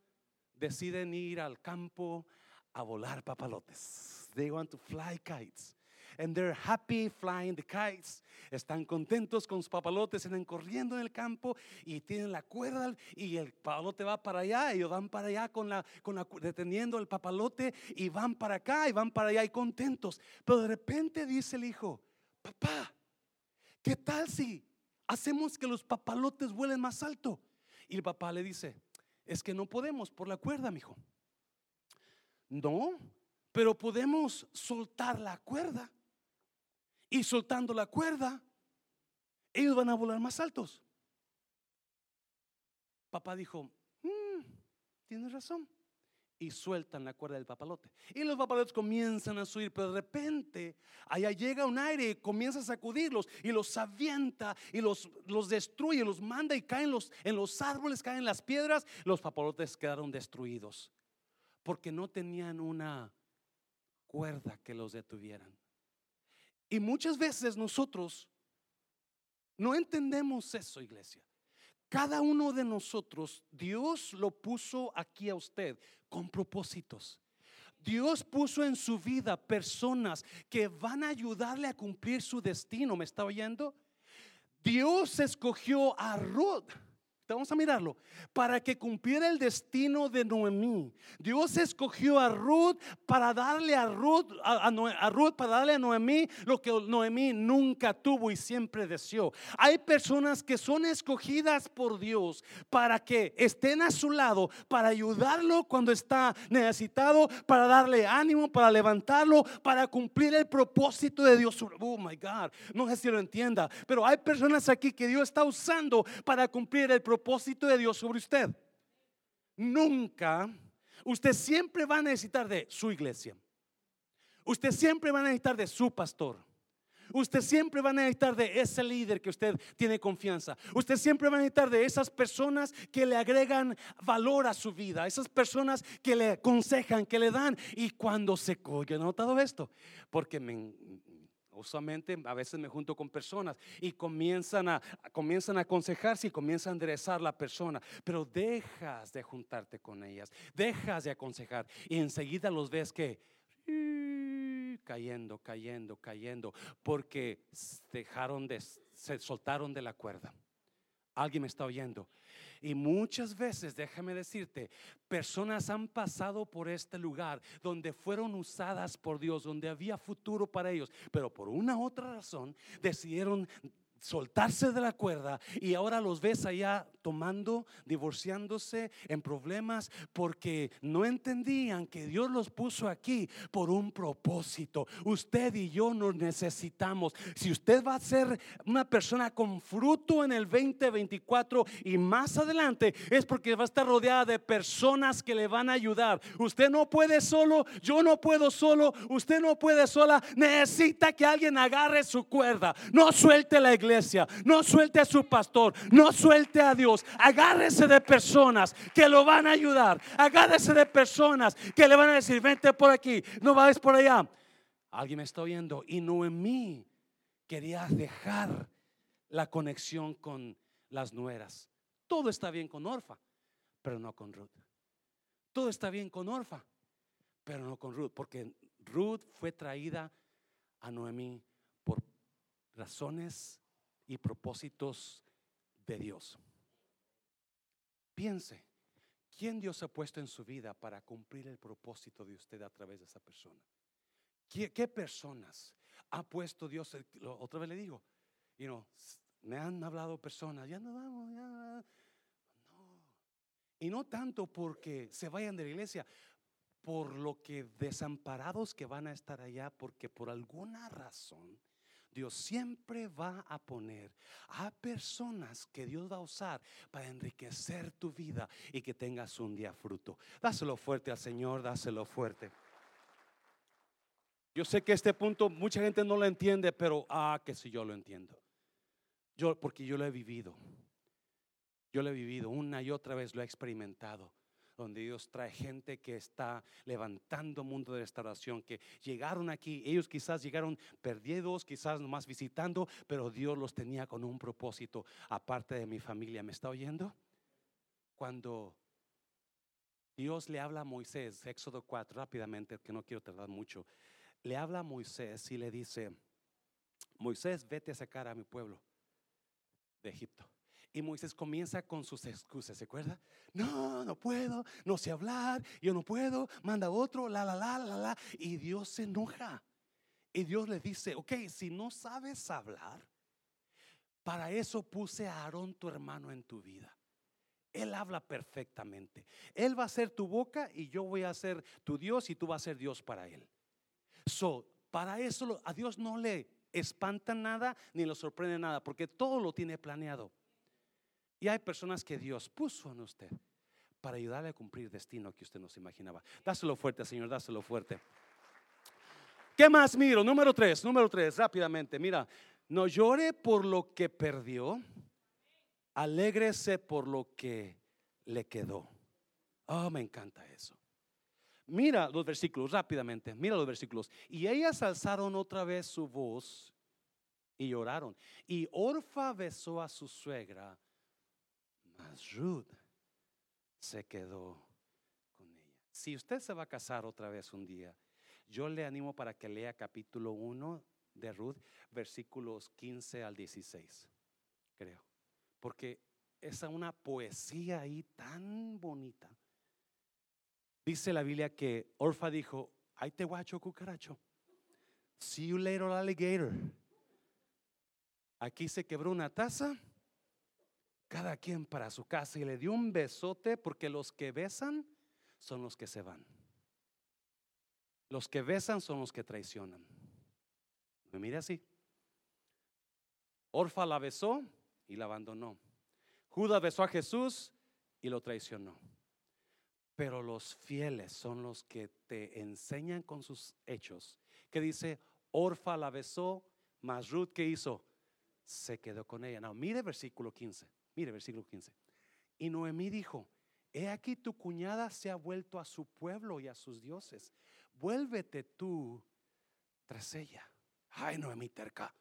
deciden ir al campo a volar papalotes. They want to fly kites and they're happy flying the kites. Están contentos con sus papalotes, están corriendo en el campo y tienen la cuerda y el papalote va para allá, ellos van para allá con la, con la, deteniendo el papalote y van para acá y van para allá y contentos. Pero de repente dice el hijo, papá, ¿qué tal si hacemos que los papalotes vuelen más alto? Y el papá le dice, es que no podemos por la cuerda, mi hijo. No, pero podemos soltar la cuerda y soltando la cuerda, ellos van a volar más altos. Papá dijo, mm, tienes razón. Y sueltan la cuerda del papalote. Y los papalotes comienzan a subir, pero de repente allá llega un aire y comienza a sacudirlos y los avienta y los, los destruye, los manda y caen los, en los árboles, caen las piedras. Los papalotes quedaron destruidos porque no tenían una cuerda que los detuvieran. Y muchas veces nosotros no entendemos eso, iglesia. Cada uno de nosotros, Dios lo puso aquí a usted con propósitos. Dios puso en su vida personas que van a ayudarle a cumplir su destino. ¿Me está oyendo? Dios escogió a Ruth Vamos a mirarlo. Para que cumpliera el destino de Noemí. Dios escogió a Ruth para darle a Ruth, a, Ruth, para darle a Noemí lo que Noemí nunca tuvo y siempre deseó. Hay personas que son escogidas por Dios para que estén a su lado, para ayudarlo cuando está necesitado, para darle ánimo, para levantarlo, para cumplir el propósito de Dios. Oh my God, no sé si lo entienda, pero hay personas aquí que Dios está usando para cumplir el propósito propósito de Dios sobre usted. Nunca, usted siempre va a necesitar de su iglesia. Usted siempre va a necesitar de su pastor. Usted siempre va a necesitar de ese líder que usted tiene confianza. Usted siempre va a necesitar de esas personas que le agregan valor a su vida, esas personas que le aconsejan, que le dan. Y cuando se coge, he notado esto, porque me, Usualmente a veces me junto con personas y comienzan a, comienzan a aconsejarse y comienzan a enderezar la persona, pero dejas de juntarte con ellas, dejas de aconsejar y enseguida los ves que cayendo, cayendo, cayendo, porque dejaron de, se soltaron de la cuerda. Alguien me está oyendo. Y muchas veces, déjame decirte, personas han pasado por este lugar donde fueron usadas por Dios, donde había futuro para ellos, pero por una otra razón decidieron soltarse de la cuerda y ahora los ves allá tomando, divorciándose en problemas porque no entendían que Dios los puso aquí por un propósito. Usted y yo nos necesitamos. Si usted va a ser una persona con fruto en el 2024 y más adelante es porque va a estar rodeada de personas que le van a ayudar. Usted no puede solo, yo no puedo solo, usted no puede sola. Necesita que alguien agarre su cuerda. No suelte la iglesia no suelte a su pastor, no suelte a Dios. Agárrese de personas que lo van a ayudar. Agárrese de personas que le van a decir, vente por aquí, no vayas por allá. Alguien me está oyendo y Noemí quería dejar la conexión con las nueras. Todo está bien con Orfa, pero no con Ruth. Todo está bien con Orfa, pero no con Ruth, porque Ruth fue traída a Noemí por razones y propósitos de Dios. Piense, ¿quién Dios ha puesto en su vida para cumplir el propósito de usted a través de esa persona? ¿Qué, personas ha puesto Dios? Otra vez le digo, you me han hablado personas, ya no vamos, ya no. Y no tanto porque se vayan de la iglesia, por lo que desamparados que van a estar allá, porque por alguna razón Dios siempre va a poner a personas que Dios va a usar para enriquecer tu vida y que tengas un día fruto. Dáselo fuerte al Señor, dáselo fuerte. Yo sé que este punto mucha gente no lo entiende, pero ah, que si yo lo entiendo. Yo, porque yo lo he vivido. Yo lo he vivido una y otra vez, lo he experimentado donde Dios trae gente que está levantando mundo de restauración, que llegaron aquí, ellos quizás llegaron perdidos, quizás nomás visitando, pero Dios los tenía con un propósito, aparte de mi familia. ¿Me está oyendo? Cuando Dios le habla a Moisés, Éxodo 4, rápidamente, que no quiero tardar mucho, le habla a Moisés y le dice, Moisés, vete a sacar a mi pueblo de Egipto. Y Moisés comienza con sus excusas, ¿se acuerda? No, no puedo, no sé hablar, yo no puedo, manda otro, la, la, la, la, la. Y Dios se enoja. Y Dios le dice, ok, si no sabes hablar, para eso puse a Aarón tu hermano en tu vida. Él habla perfectamente. Él va a ser tu boca y yo voy a ser tu Dios y tú vas a ser Dios para él. So, para eso a Dios no le espanta nada ni lo sorprende nada, porque todo lo tiene planeado. Y hay personas que Dios puso en usted para ayudarle a cumplir destino que usted no se imaginaba. Dáselo fuerte, Señor, dáselo fuerte. ¿Qué más miro? Número tres, número tres, rápidamente. Mira, no llore por lo que perdió, alégrese por lo que le quedó. Oh, me encanta eso. Mira los versículos rápidamente, mira los versículos. Y ellas alzaron otra vez su voz y lloraron. Y Orfa besó a su suegra Ruth se quedó con ella. Si usted se va a casar otra vez un día, yo le animo para que lea capítulo 1 de Ruth, versículos 15 al 16. creo. Porque es una poesía ahí tan bonita. Dice la Biblia que Orfa dijo, ahí te guacho cucaracho. See you later alligator. Aquí se quebró una taza, cada quien para su casa y le dio un besote porque los que besan son los que se van. Los que besan son los que traicionan. Me mire así. Orfa la besó y la abandonó. Judas besó a Jesús y lo traicionó. Pero los fieles son los que te enseñan con sus hechos. Que dice, Orfa la besó, mas Ruth que hizo? Se quedó con ella. No, mire versículo 15. Mire versículo 15. Y Noemí dijo, he aquí tu cuñada se ha vuelto a su pueblo y a sus dioses. Vuélvete tú tras ella. Ay, Noemí terca.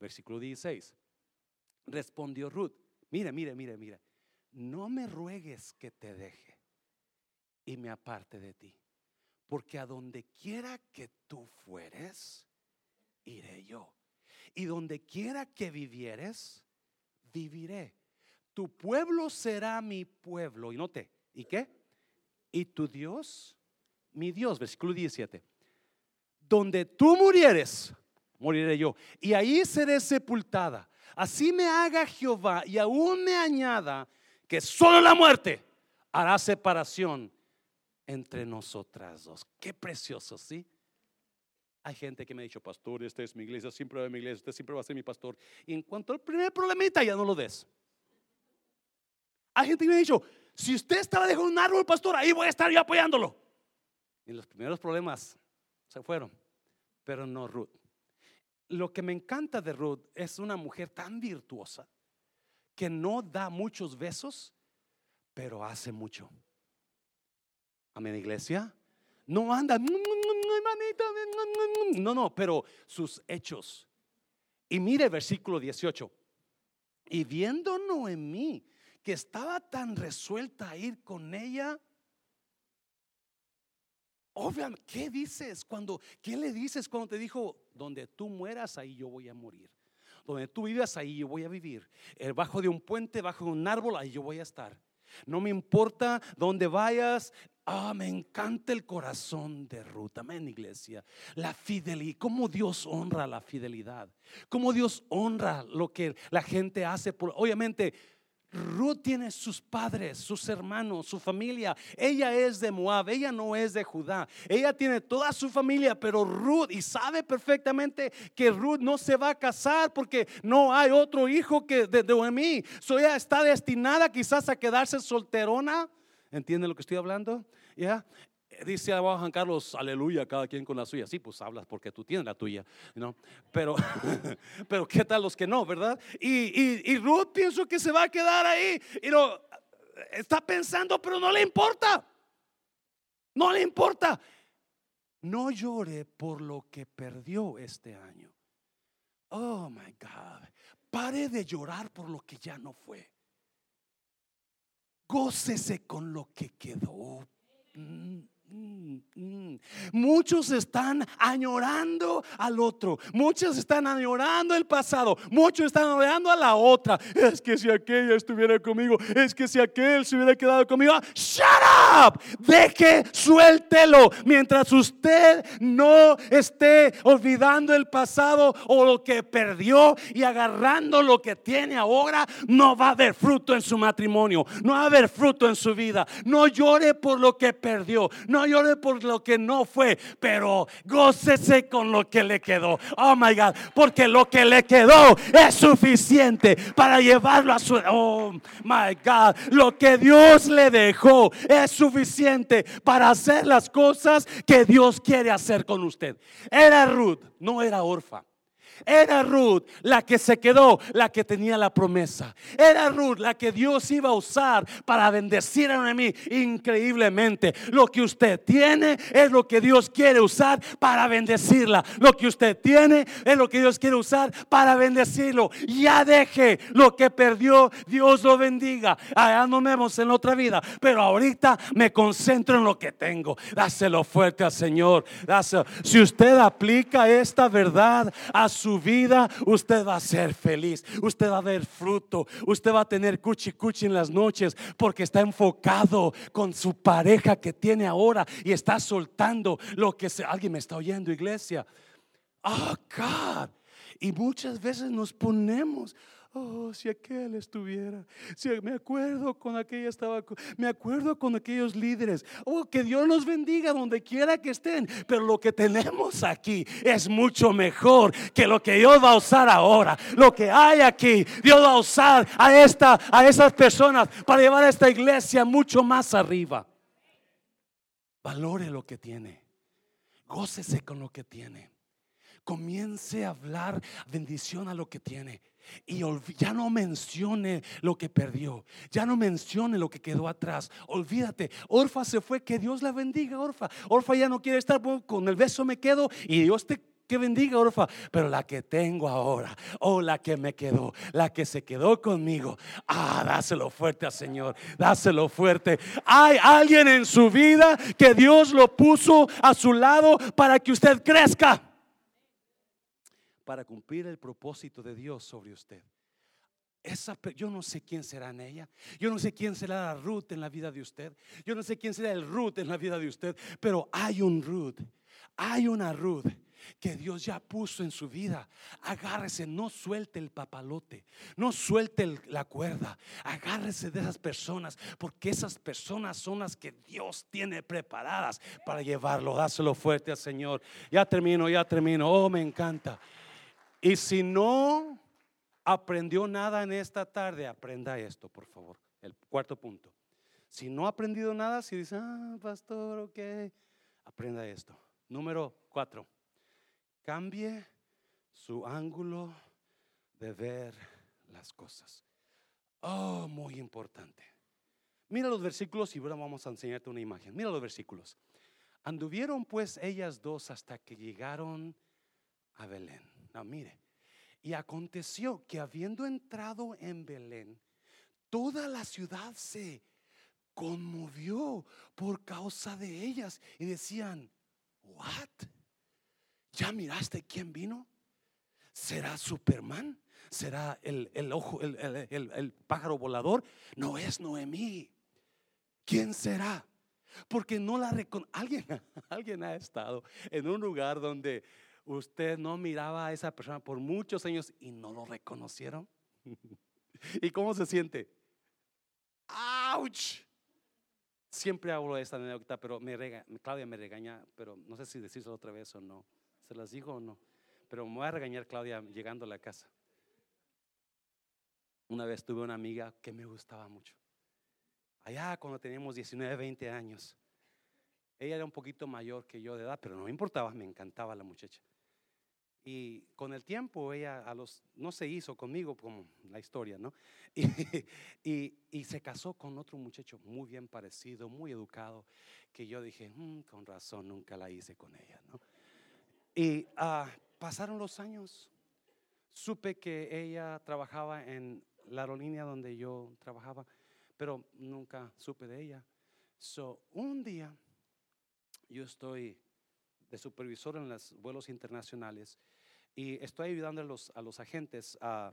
Versículo 16. Respondió Ruth, mire, mire, mire, mire. No me ruegues que te deje y me aparte de ti. Porque a donde quiera que tú fueres, iré yo. Y donde quiera que vivieres, viviré. Tu pueblo será mi pueblo. Y note, ¿y qué? Y tu Dios, mi Dios. Versículo 17. Donde tú murieres, moriré yo. Y ahí seré sepultada. Así me haga Jehová y aún me añada que solo la muerte hará separación entre nosotras dos. Qué precioso, ¿sí? Hay gente que me ha dicho, pastor, esta es mi iglesia, siempre va a mi iglesia, usted siempre va a ser mi pastor. Y en cuanto al primer problemita, ya no lo des. Hay gente que me ha dicho, si usted estaba dejando un árbol, pastor, ahí voy a estar yo apoyándolo. Y los primeros problemas se fueron, pero no Ruth. Lo que me encanta de Ruth es una mujer tan virtuosa que no da muchos besos, pero hace mucho. Amén, iglesia. No anda, no, no, pero sus hechos. Y mire versículo 18. Y viendo Noemí que estaba tan resuelta a ir con ella, obviamente, ¿qué dices cuando, qué le dices cuando te dijo, donde tú mueras, ahí yo voy a morir? Donde tú vivas, ahí yo voy a vivir. Eh, bajo de un puente, bajo de un árbol, ahí yo voy a estar. No me importa dónde vayas. Ah, me encanta el corazón de Ruth. Amén, iglesia. La fidelidad, cómo Dios honra la fidelidad. Cómo Dios honra lo que la gente hace. Por, obviamente, Ruth tiene sus padres, sus hermanos, su familia. Ella es de Moab, ella no es de Judá. Ella tiene toda su familia, pero Ruth, y sabe perfectamente que Ruth no se va a casar porque no hay otro hijo que de, de mí. So está destinada quizás a quedarse solterona. ¿Entiende lo que estoy hablando? ¿Ya? Dice a Juan Carlos, aleluya, cada quien con la suya. Sí, pues hablas porque tú tienes la tuya, ¿no? Pero, pero ¿qué tal los que no, verdad? Y, y, Ruth pienso que se va a quedar ahí. Y no, está pensando, pero no le importa. No le importa. No llore por lo que perdió este año. Oh, my God. Pare de llorar por lo que ya no fue. Gócese con lo que quedó. Mm. Mm, mm. Muchos están añorando al otro, muchos están añorando el pasado, muchos están añorando a la otra. Es que si aquella estuviera conmigo, es que si aquel se hubiera quedado conmigo, shut up, deje, suéltelo, mientras usted no esté olvidando el pasado o lo que perdió y agarrando lo que tiene ahora, no va a haber fruto en su matrimonio, no va a haber fruto en su vida. No llore por lo que perdió, no no llore por lo que no fue, pero gócese con lo que le quedó. Oh my God, porque lo que le quedó es suficiente para llevarlo a su. Oh my God, lo que Dios le dejó es suficiente para hacer las cosas que Dios quiere hacer con usted. Era Ruth, no era Orfa. Era Ruth la que se quedó, la que tenía la promesa. Era Ruth la que Dios iba a usar para bendecir a mí increíblemente. Lo que usted tiene es lo que Dios quiere usar para bendecirla. Lo que usted tiene es lo que Dios quiere usar para bendecirlo. Ya deje lo que perdió, Dios lo bendiga. Allá nos vemos en otra vida, pero ahorita me concentro en lo que tengo. Dáselo fuerte al Señor. Si usted aplica esta verdad a su su vida, usted va a ser feliz. Usted va a ver fruto. Usted va a tener cuchi cuchi en las noches porque está enfocado con su pareja que tiene ahora y está soltando lo que se, alguien me está oyendo, iglesia. Oh, God. Y muchas veces nos ponemos, Oh, si aquel estuviera, si me acuerdo con aquella me acuerdo con aquellos líderes. Oh, que Dios los bendiga donde quiera que estén. Pero lo que tenemos aquí es mucho mejor que lo que Dios va a usar ahora. Lo que hay aquí, Dios va a usar a esta, a esas personas para llevar a esta iglesia mucho más arriba. Valore lo que tiene. Gócese con lo que tiene. Comience a hablar bendición a lo que tiene. Y ya no mencione lo que perdió. Ya no mencione lo que quedó atrás. Olvídate. Orfa se fue. Que Dios la bendiga, Orfa. Orfa ya no quiere estar con el beso me quedo. Y Dios te que bendiga, Orfa. Pero la que tengo ahora, o oh, la que me quedó, la que se quedó conmigo. Ah, dáselo fuerte al Señor. Dáselo fuerte. Hay alguien en su vida que Dios lo puso a su lado para que usted crezca para cumplir el propósito de Dios sobre usted. Esa, yo no sé quién será en ella. Yo no sé quién será la Ruth en la vida de usted. Yo no sé quién será el Ruth en la vida de usted. Pero hay un Ruth. Hay una Ruth que Dios ya puso en su vida. Agárrese, no suelte el papalote, no suelte la cuerda. Agárrese de esas personas, porque esas personas son las que Dios tiene preparadas para llevarlo. Dáselo fuerte al Señor. Ya termino, ya termino. Oh, me encanta. Y si no aprendió nada en esta tarde, aprenda esto, por favor. El cuarto punto. Si no ha aprendido nada, si dice, ah, pastor, ok, aprenda esto. Número cuatro. Cambie su ángulo de ver las cosas. Oh, muy importante. Mira los versículos y ahora vamos a enseñarte una imagen. Mira los versículos. Anduvieron pues ellas dos hasta que llegaron a Belén mire, y aconteció que habiendo entrado en Belén, toda la ciudad se conmovió por causa de ellas y decían, ¿what? ¿Ya miraste quién vino? ¿Será Superman? ¿Será el, ojo, el, el, pájaro volador? No es Noemí. ¿Quién será? Porque no la reconoce. ¿Alguien, alguien ha estado en un lugar donde usted no miraba a esa persona por muchos años y no lo reconocieron. ¿Y cómo se siente? ¡Auch! Siempre hablo de esta anécdota, pero me Claudia me regaña, pero no sé si decírselo otra vez o no. ¿Se las digo o no? Pero me voy a regañar Claudia llegando a la casa. Una vez tuve una amiga que me gustaba mucho. Allá cuando teníamos 19, 20 años. Ella era un poquito mayor que yo de edad, pero no me importaba, me encantaba la muchacha. Y con el tiempo ella a los, no se hizo conmigo como la historia, ¿no? Y, y, se casó con otro muchacho muy bien parecido, muy educado, que yo dije, mm, con razón, nunca la hice con ella, ¿no? Y ah, pasaron los años, supe que ella trabajaba en la aerolínea donde yo trabajaba, pero nunca supe de ella. So, un día yo estoy de supervisor en los vuelos internacionales y estoy ayudando a los, a los agentes a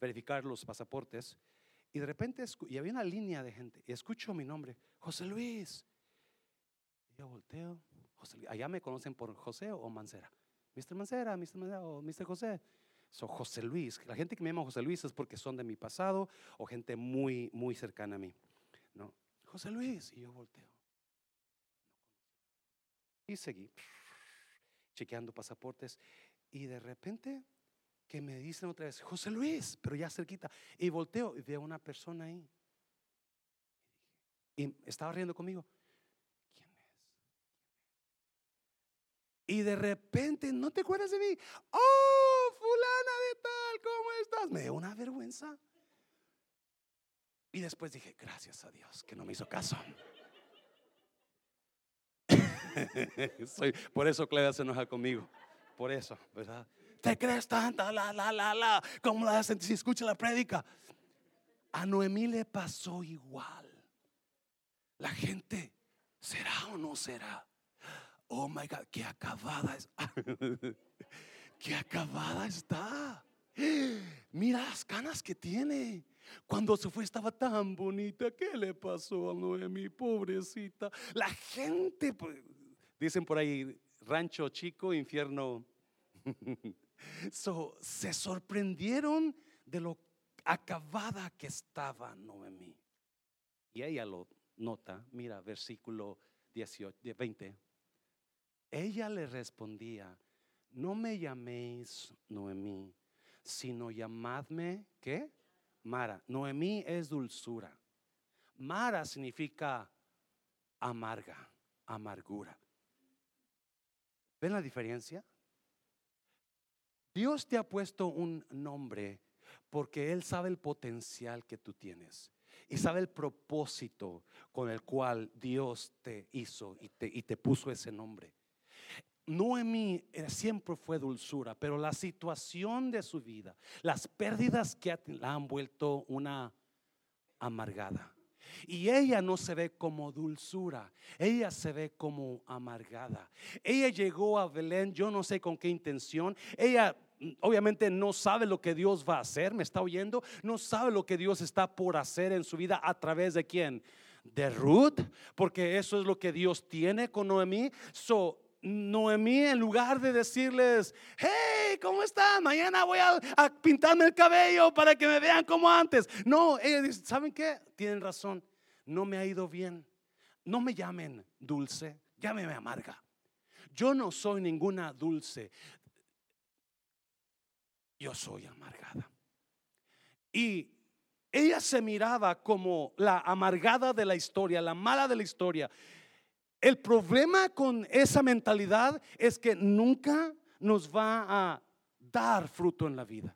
verificar los pasaportes. Y de repente, y había una línea de gente, y escucho mi nombre, José Luis. Y yo volteo, allá me conocen por José o Mancera. Mr. Mancera, Mr. Mancera o Mr. José. So, José Luis. La gente que me llama José Luis es porque son de mi pasado o gente muy, muy cercana a mí. ¿no? José Luis. Y yo volteo. Y seguí chequeando pasaportes. Y de repente que me dicen otra vez, José Luis, pero ya cerquita. Y volteo y veo una persona ahí. Y estaba riendo conmigo. ¿Quién es? Y de repente, ¿no te acuerdas de mí? Oh, fulana de tal, ¿cómo estás? Me dio una vergüenza. Y después dije, gracias a Dios que no me hizo caso. por eso Clea se enoja conmigo por eso, ¿verdad? Te crees tanta, la, la, la, la, como la hacen si escucha la prédica. A Noemí le pasó igual. La gente, ¿será o no será? Oh my God, qué acabada es. qué acabada está. Mira las canas que tiene. Cuando se fue estaba tan bonita. ¿Qué le pasó a Noemi, pobrecita? La gente, pues, dicen por ahí, rancho chico, infierno. so, se sorprendieron de lo acabada que estaba Noemi. Y ella lo nota, mira, versículo 18, 20. Ella le respondía, no me llaméis Noemí, sino llamadme, ¿qué? Mara. Noemí es dulzura. Mara significa amarga, amargura. ¿Ven la diferencia? Dios te ha puesto un nombre porque Él sabe el potencial que tú tienes y sabe el propósito con el cual Dios te hizo y te, y te puso ese nombre. Noemí siempre fue dulzura, pero la situación de su vida, las pérdidas que la han vuelto una amargada. Y ella no se ve como dulzura, ella se ve como amargada. Ella llegó a Belén, yo no sé con qué intención. Ella mm, obviamente no sabe lo que Dios va a hacer, me está oyendo, no sabe lo que Dios está por hacer en su vida a través de quién? De Ruth, porque eso es lo que Dios tiene con Noemí. So, Noemí, en lugar de decirles, hey, ¿cómo están? Mañana voy a, pintarme el cabello para que me vean como antes. No, ella dice, ¿saben qué? Tienen razón, no me ha ido bien. No me llamen dulce, llámeme amarga. Yo no soy ninguna dulce, yo soy amargada. Y ella se miraba como la amargada de la historia, la mala de la historia. El problema con esa mentalidad es que nunca nos va a dar fruto en la vida.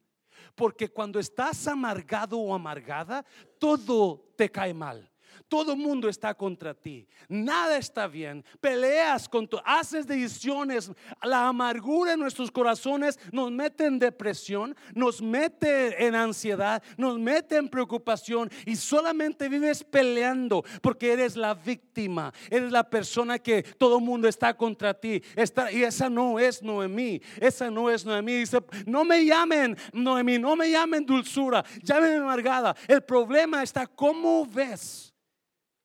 Porque cuando estás amargado o amargada, todo te cae mal. Todo mundo está contra ti. Nada está bien. Peleas con tu, haces decisiones. La amargura en nuestros corazones nos mete en depresión, nos mete en ansiedad, nos mete en preocupación y solamente vives peleando porque eres la víctima. Eres la persona que todo mundo está contra ti. y esa no es Noemí. Esa no es Noemí. Dice, no me llamen Noemí, no me llamen dulzura, llámenme amargada. El problema está cómo ves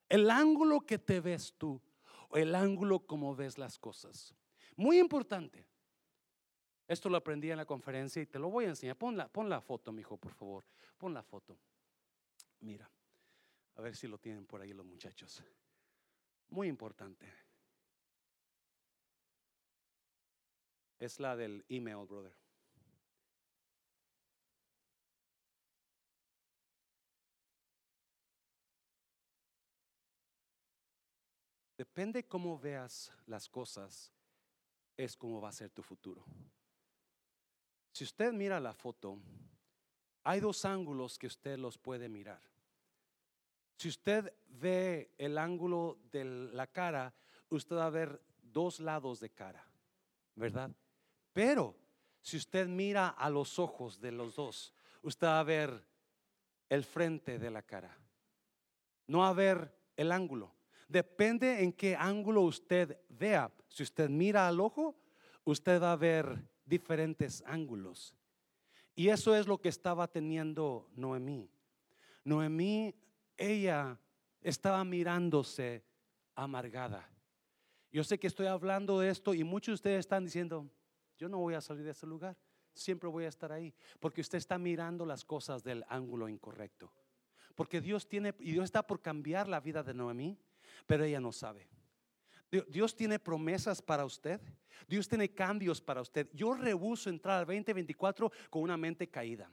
el ángulo que te ves tú o el ángulo como ves las cosas. Muy importante. Esto lo aprendí en la conferencia y te lo voy a enseñar. Pon la, foto, mi hijo, por favor. Pon la foto. Mira, a ver si lo tienen por ahí los muchachos. Muy importante. Es la del email, brother. Depende cómo veas las cosas, es cómo va a ser tu futuro. Si usted mira la foto, hay dos ángulos que usted los puede mirar. Si usted ve el ángulo de la cara, usted va a ver dos lados de cara, ¿verdad? Pero si usted mira a los ojos de los dos, usted va a ver el frente de la cara. No va a ver el ángulo. Depende en qué ángulo usted vea. Si usted mira al ojo, usted va a ver diferentes ángulos. Y eso es lo que estaba teniendo Noemí. Noemí, ella estaba mirándose amargada. Yo sé que estoy hablando de esto y muchos de ustedes están diciendo, yo no voy a salir de ese lugar, siempre voy a estar ahí, porque usted está mirando las cosas del ángulo incorrecto. Porque Dios tiene, y Dios está por cambiar la vida de Noemí pero ella no sabe. Dios tiene promesas para usted. Dios tiene cambios para usted. Yo rehuso entrar al 2024 con una mente caída.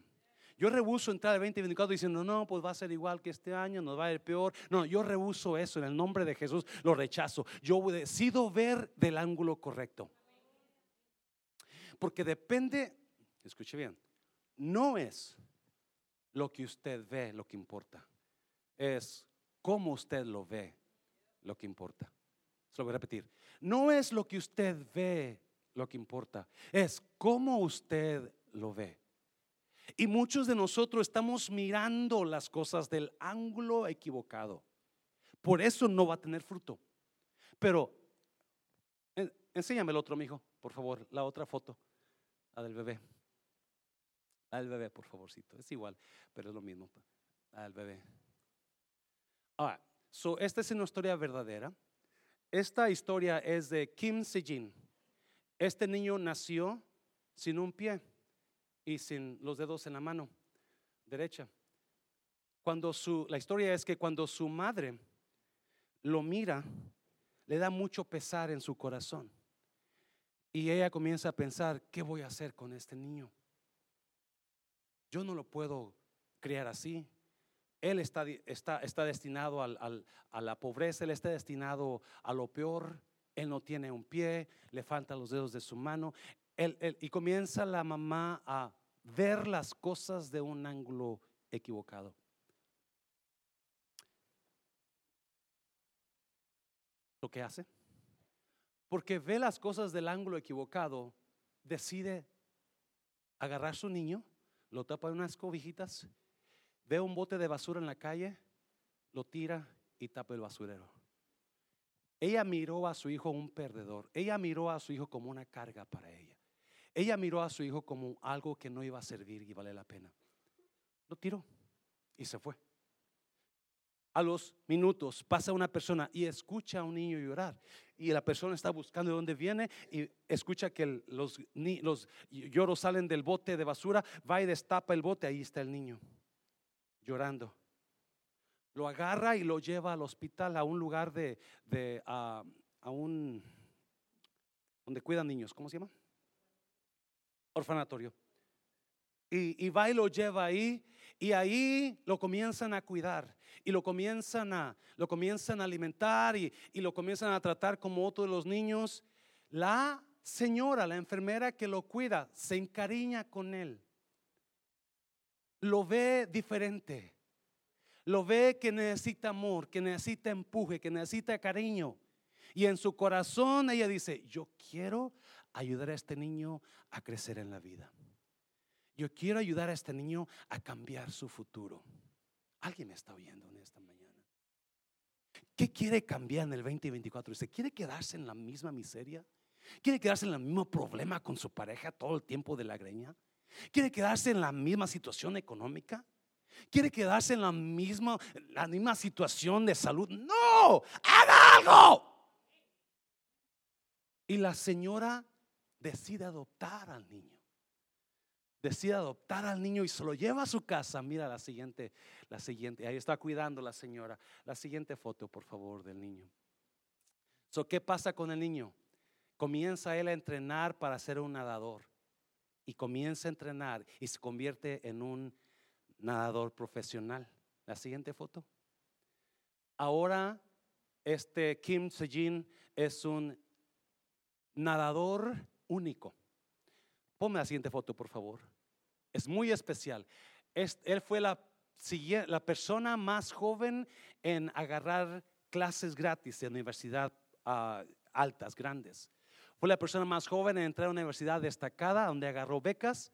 Yo rehuso entrar al 2024 diciendo, no, pues va a ser igual que este año, nos va a ir peor. No, yo rehuso eso en el nombre de Jesús, lo rechazo. Yo decido ver del ángulo correcto. Porque depende, escuche bien, no es lo que usted ve lo que importa, es cómo usted lo ve lo que importa. Se lo voy a repetir. No es lo que usted ve lo que importa, es cómo usted lo ve. Y muchos de nosotros estamos mirando las cosas del ángulo equivocado. Por eso no va a tener fruto. Pero enséñame el otro, mijo, por favor, la otra foto. La del bebé. La del bebé, por favorcito. Es igual, pero es lo mismo. La del bebé. Ahora, so, esta es una historia verdadera. Esta historia es de Kim Sejin. Este niño nació sin un pie y sin los dedos en la mano derecha. Cuando su, la historia es que cuando su madre lo mira, le da mucho pesar en su corazón. Y ella comienza a pensar, ¿qué voy a hacer con este niño? Yo no lo puedo criar así. Él está, destinado a la pobreza, él está destinado a lo peor. Él no tiene un pie, le faltan los dedos de su mano. y comienza la mamá a ver las cosas de un ángulo equivocado. Lo que hace, porque ve las cosas del ángulo equivocado, decide agarrar su niño, lo tapa en unas cobijitas, ve un bote de basura en la calle, lo tira y tapa el basurero. Ella miró a su hijo un perdedor. Ella miró a su hijo como una carga para ella. Ella miró a su hijo como algo que no iba a servir y vale la pena. Lo tiró y se fue. A los minutos pasa una persona y escucha a un niño llorar. Y la persona está buscando de dónde viene y escucha que los, los lloros salen del bote de basura. Va y destapa el bote. Ahí está el niño llorando. Lo agarra y lo lleva al hospital, a un lugar de, a, un, donde cuidan niños. ¿Cómo se llama? orfanatorio. Y, va y lo lleva ahí y ahí lo comienzan a cuidar y lo comienzan a, lo comienzan a alimentar y, y lo comienzan a tratar como otro de los niños. La señora, la enfermera que lo cuida, se encariña con él. Lo ve diferente. Lo ve que necesita amor, que necesita empuje, que necesita cariño. Y en su corazón ella dice, yo quiero ayudar a este niño a crecer en la vida. Yo quiero ayudar a este niño a cambiar su futuro. ¿Alguien me está oyendo en esta mañana? ¿Qué quiere cambiar en el 2024? ¿Se quiere quedarse en la misma miseria? ¿Quiere quedarse en el mismo problema con su pareja todo el tiempo de la greña? ¿Quiere quedarse en la misma situación económica? ¿Quiere quedarse en la misma, la misma situación de salud? No, haga algo. Y la señora decide adoptar al niño. Decide adoptar al niño y se lo lleva a su casa. Mira la siguiente, la siguiente. Ahí está cuidando la señora. La siguiente foto, por favor, del niño. So, ¿Qué pasa con el niño? Comienza él a entrenar para ser un nadador. Y comienza a entrenar y se convierte en un nadador profesional. La siguiente foto. Ahora, este Kim Sejin es un nadador único. Ponme la siguiente foto, por favor. Es muy especial. él fue la, la persona más joven en agarrar clases gratis en universidad ah, altas, grandes. Fue la persona más joven en entrar a una universidad destacada donde agarró becas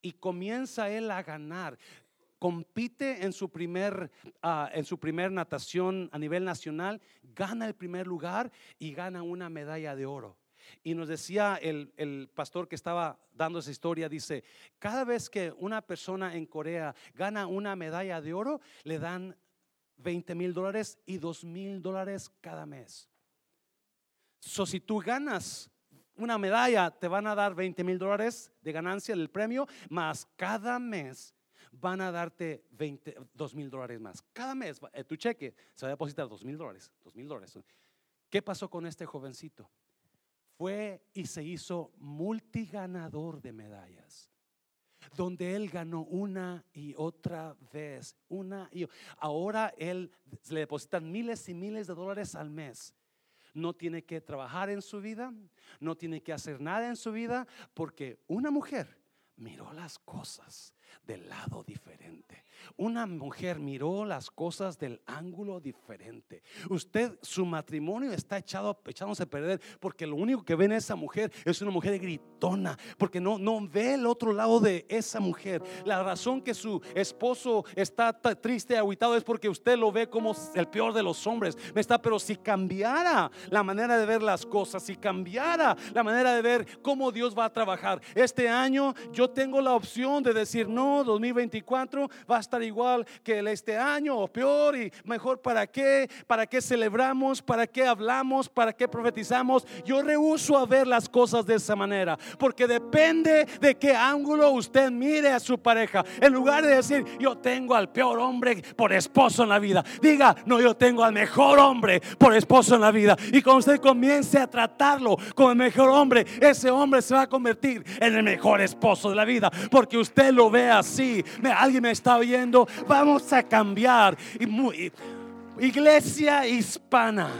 y comienza él a ganar. Compite en su primer ah, en su primer natación a nivel nacional, gana el primer lugar y gana una medalla de oro. Y nos decía el, pastor que estaba dando esa historia, dice, cada vez que una persona en Corea gana una medalla de oro, le dan 20 mil dólares y 2 mil dólares cada mes. So, si tú ganas una medalla, te van a dar 20 mil dólares de ganancia del premio, más cada mes van a darte 20, 2 mil dólares más. Cada mes, eh, tu cheque se va a depositar 2 mil dólares, 2 mil dólares. ¿Qué pasó con este jovencito? fue y se hizo multiganador de medallas. Donde él ganó una y otra vez, una y ahora él le depositan miles y miles de dólares al mes. No tiene que trabajar en su vida, no tiene que hacer nada en su vida, porque una mujer miró las cosas del lado diferente. Una mujer miró las cosas del ángulo diferente. Usted, su matrimonio está echado, echándose a perder porque lo único que ve en esa mujer es una mujer gritona, porque no, no ve el otro lado de esa mujer. La razón que su esposo está triste y aguitado es porque usted lo ve como el peor de los hombres. ¿Me está? Pero si cambiara la manera de ver las cosas, si cambiara la manera de ver cómo Dios va a trabajar, este año yo tengo la opción de decir, no, 2024 va a estar igual que el este año o peor y mejor para qué, para qué celebramos, para qué hablamos, para qué profetizamos. Yo rehuso a ver las cosas de esa manera, porque depende de qué ángulo usted mire a su pareja. En lugar de decir, yo tengo al peor hombre por esposo en la vida, diga, no, yo tengo al mejor hombre por esposo en la vida. Y cuando usted comience a tratarlo como el mejor hombre, ese hombre se va a convertir en el mejor esposo de la vida, porque usted lo ve así. Alguien me está oyendo, vamos a cambiar. Y muy, iglesia hispana,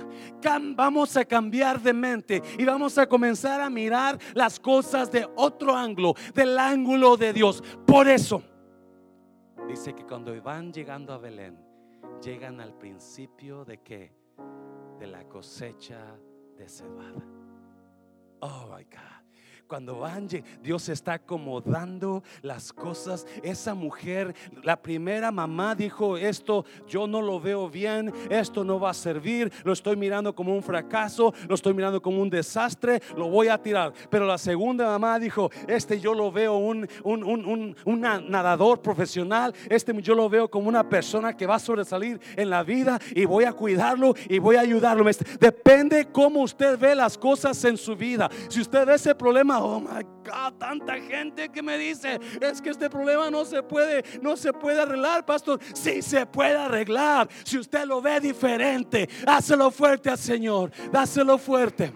vamos a cambiar de mente y vamos a comenzar a mirar las cosas de otro ángulo, del ángulo de Dios. Por eso, dice que cuando van llegando a Belén, llegan al principio de qué? De la cosecha de cebada. Oh my God. Cuando van, Dios está acomodando las cosas. Esa mujer, la primera mamá dijo, esto yo no lo veo bien, esto no va a servir, lo estoy mirando como un fracaso, lo estoy mirando como un desastre, lo voy a tirar. Pero la segunda mamá dijo, este yo lo veo un, un, un, nadador profesional, este yo lo veo como una persona que va a sobresalir en la vida y voy a cuidarlo y voy a ayudarlo. Depende cómo usted ve las cosas en su vida. Si usted ve ese problema, oh my God, tanta gente que me dice, es que este problema no se puede, no se puede arreglar, pastor. Sí se puede arreglar. Si usted lo ve diferente, hácelo fuerte al Señor, dáselo fuerte.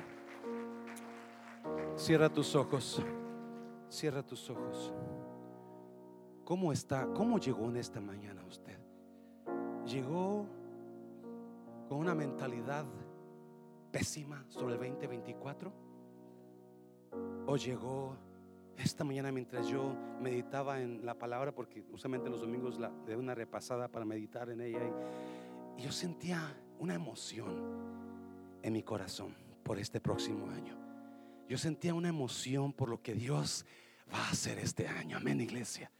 Cierra tus ojos. Cierra tus ojos. ¿Cómo está? ¿Cómo llegó en esta mañana usted? Llegó con una mentalidad pésima sobre el 2024 o llegó esta mañana mientras yo meditaba en la palabra, porque usualmente los domingos la, de una repasada para meditar en ella, y, yo sentía una emoción en mi corazón por este próximo año. Yo sentía una emoción por lo que Dios va a hacer este año. Amén, iglesia.